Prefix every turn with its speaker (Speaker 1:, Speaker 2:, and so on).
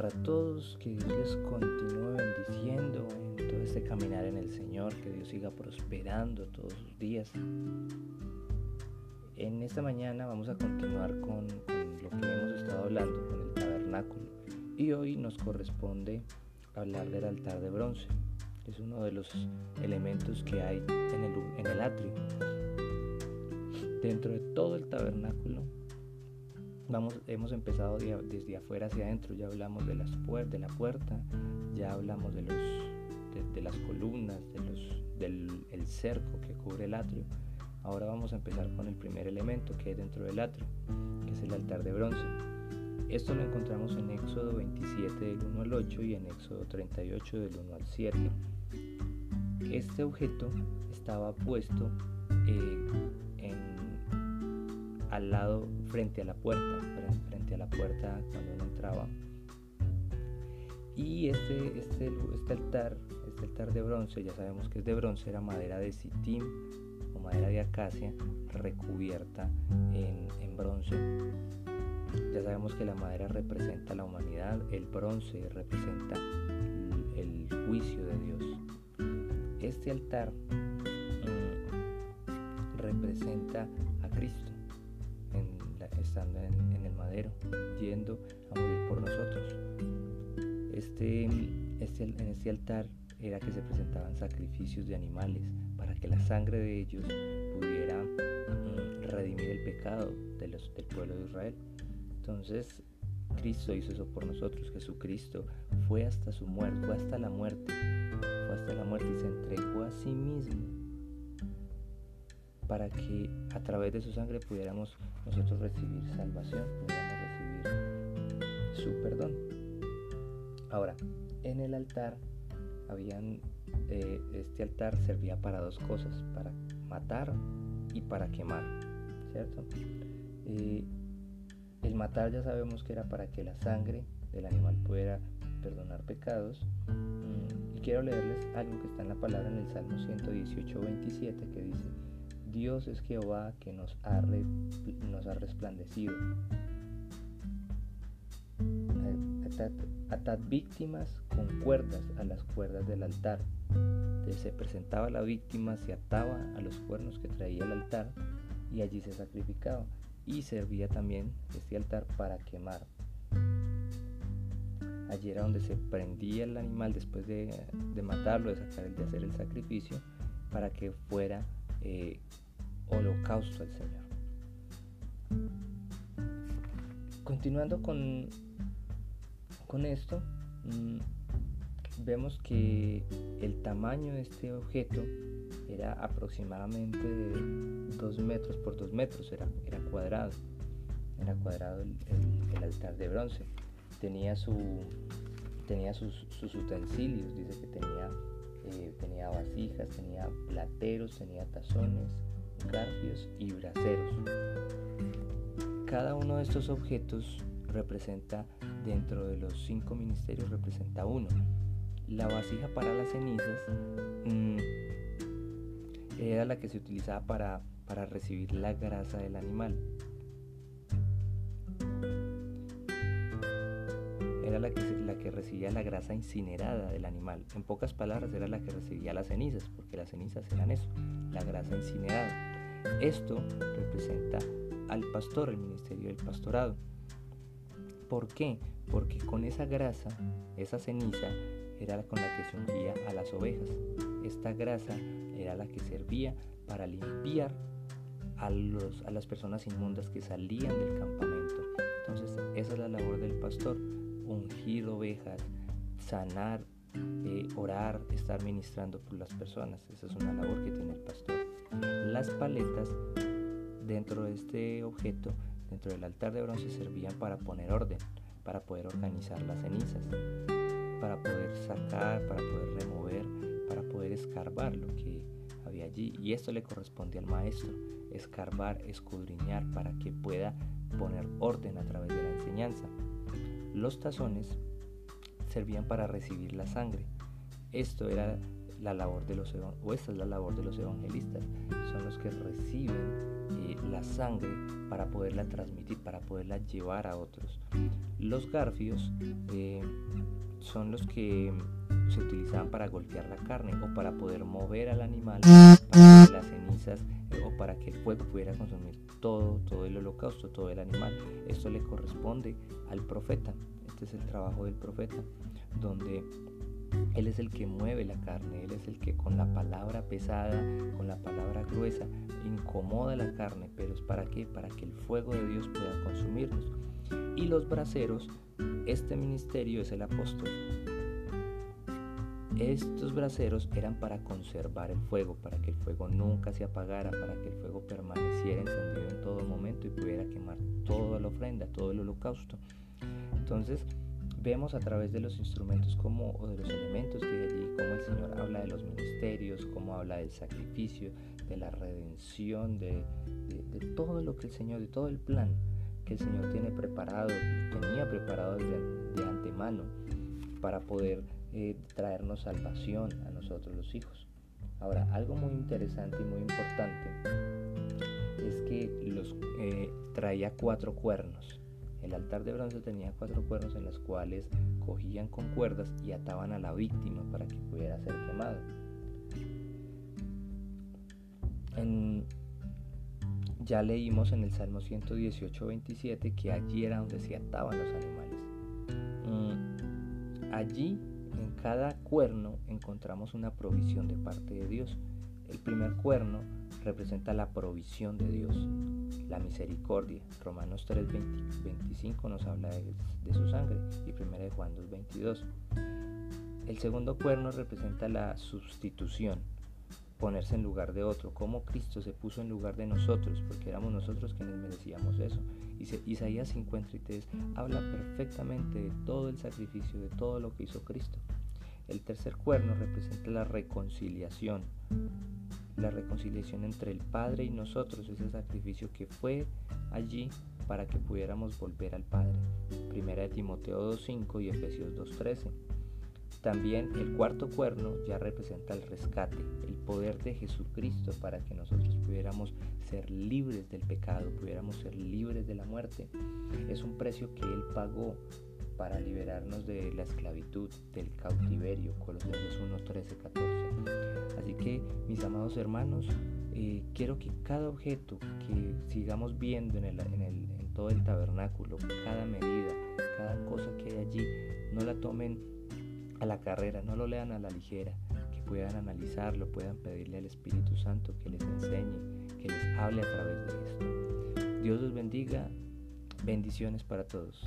Speaker 1: para todos, que Dios les continúe bendiciendo en todo este caminar en el Señor, que Dios siga prosperando todos sus días. En esta mañana vamos a continuar con, lo que hemos estado hablando, con el tabernáculo. Y hoy nos corresponde hablar del altar de bronce. Es uno de los elementos que hay en el, en el atrio. Dentro de todo el tabernáculo hemos empezado desde afuera hacia adentro, ya hablamos de, las de la puerta, ya hablamos de, las columnas, de del el cerco que cubre el atrio. Ahora vamos a empezar con el primer elemento que hay dentro del atrio, que es el altar de bronce. Esto lo encontramos en Éxodo 27 del 1 al 8 y en Éxodo 38 del 1 al 7. Este objeto estaba puesto eh, al lado frente a la puerta, frente a la puerta cuando uno entraba. Y este, este, este altar, este altar de bronce, ya sabemos que es de bronce, era madera de sitim o madera de acacia recubierta en, en bronce. Ya sabemos que la madera representa la humanidad, el bronce representa el, juicio de Dios. Este altar mm, representa a Cristo estando en, el madero, yendo a morir por nosotros. Este, este, en este altar era que se presentaban sacrificios de animales para que la sangre de ellos pudiera mm, redimir el pecado de los, del pueblo de Israel. Entonces, Cristo hizo eso por nosotros. Jesucristo fue hasta su muerte, fue hasta la muerte, fue hasta la muerte y se entregó a sí mismo para que a través de su sangre pudiéramos nosotros recibir salvación, pudiéramos recibir su perdón. Ahora, en el altar habían, eh, este altar servía para dos cosas, para matar y para quemar, ¿cierto? Eh, el matar ya sabemos que era para que la sangre del animal pudiera perdonar pecados. Y quiero leerles algo que está en la palabra en el Salmo 118, 27, que dice, Dios es Jehová que nos ha, resplandecido. Atad, víctimas con cuerdas a las cuerdas del altar. se presentaba la víctima, se ataba a los cuernos que traía el altar y allí se sacrificaba. Y servía también este altar para quemar. Allí era donde se prendía el animal después de, matarlo, de, sacar, de hacer el sacrificio, para que fuera eh, holocausto al Señor. Continuando con, con esto, mm, vemos que el tamaño de este objeto era aproximadamente de 2 metros por 2 metros, era, era cuadrado. Era cuadrado el, altar de bronce. Tenía, su, tenía sus, utensilios, dice que tenía, eh, tenía vasijas, tenía plateros, tenía tazones, garfios y braseros. Cada uno de estos objetos representa, dentro de los cinco ministerios, representa uno. La vasija para las cenizas mm, era la que se utilizaba para, para recibir la grasa del animal. La que, la recibía la grasa incinerada del animal. En pocas palabras, era la que recibía las cenizas, porque las cenizas eran eso, la grasa incinerada. Esto representa al pastor, el ministerio del pastorado. ¿Por qué? Porque con esa grasa, esa ceniza, era con la que se ungía a las ovejas. Esta grasa era la que servía para limpiar a, los, a las personas inmundas que salían del campamento. Entonces, esa es la labor del pastor, ungir ovejas, sanar, eh, orar, estar ministrando por las personas. Esa es una labor que tiene el pastor. Las paletas dentro de este objeto, dentro del altar de bronce, servían para poner orden, para poder organizar las cenizas, para poder sacar, para poder remover, para poder escarbar lo que había allí. Y esto le corresponde al maestro, escarbar, escudriñar, para que pueda poner orden a través de la enseñanza. Los tazones servían para recibir la sangre. Esto era la labor de los o esta es la labor de los evangelistas. Son los que reciben eh, la sangre para poderla transmitir, para poderla llevar a otros. Los garfios eh, son los que se utilizaban para golpear la carne o para poder mover al animal para que las cenizas eh, o para que el fuego pudiera consumir todo, todo el holocausto, todo el animal. Esto le corresponde al profeta. Este es el trabajo del profeta, donde él es el que mueve la carne, Él es el que con la palabra pesada, con la palabra gruesa, incomoda la carne, pero es para qué? Para que el fuego de Dios pueda consumirnos. Y los braceros, este ministerio es el apóstol. Estos braceros eran para conservar el fuego, para que el fuego nunca se apagara, para que el fuego permaneciera encendido en todo momento y pudiera quemar toda la ofrenda, todo el holocausto. Entonces, vemos a través de los instrumentos como, o de los elementos que hay allí, cómo el Señor habla de los ministerios, cómo habla del sacrificio, de la redención, de, todo lo que el Señor, de todo el plan que el Señor tiene preparado, tenía preparado de, antemano para poder eh, traernos salvación a nosotros los hijos. Ahora, algo muy interesante y muy importante es que los eh, traía cuatro cuernos. El altar de bronce tenía cuatro cuernos en los cuales cogían con cuerdas y ataban a la víctima para que pudiera ser quemado. ya leímos en el Salmo 118, 27 que allí era donde se ataban los animales. Mm, allí, cada cuerno, encontramos una provisión de parte de Dios. El primer cuerno representa la provisión de Dios, la misericordia. Romanos 3, 25 nos habla de, su sangre y 1 de Juan 2, 22. El segundo cuerno representa la sustitución, ponerse en lugar de otro, como Cristo se puso en lugar de nosotros, porque éramos nosotros quienes merecíamos eso. Y Isaías 53 habla perfectamente de todo el sacrificio, de todo lo que hizo Cristo. El tercer cuerno representa la reconciliación, la reconciliación entre el Padre y nosotros, ese sacrificio que fue allí para que pudiéramos volver al Padre. Primera de Timoteo 2.5 y Efesios 2.13. También el cuarto cuerno ya representa el rescate, el poder de Jesucristo para que nosotros pudiéramos ser libres del pecado, pudiéramos ser libres de la muerte. Es un precio que Él pagó para liberarnos de la esclavitud, del cautiverio, Colosenses 1, 13, 14. Así que, mis amados hermanos, eh, quiero que cada objeto que sigamos viendo en, en todo el tabernáculo, cada medida, cada cosa que hay allí, no la tomen a la carrera, no lo lean a la ligera, que puedan analizarlo, puedan pedirle al Espíritu Santo que les enseñe, que les hable a través de esto. Dios los bendiga, bendiciones para todos.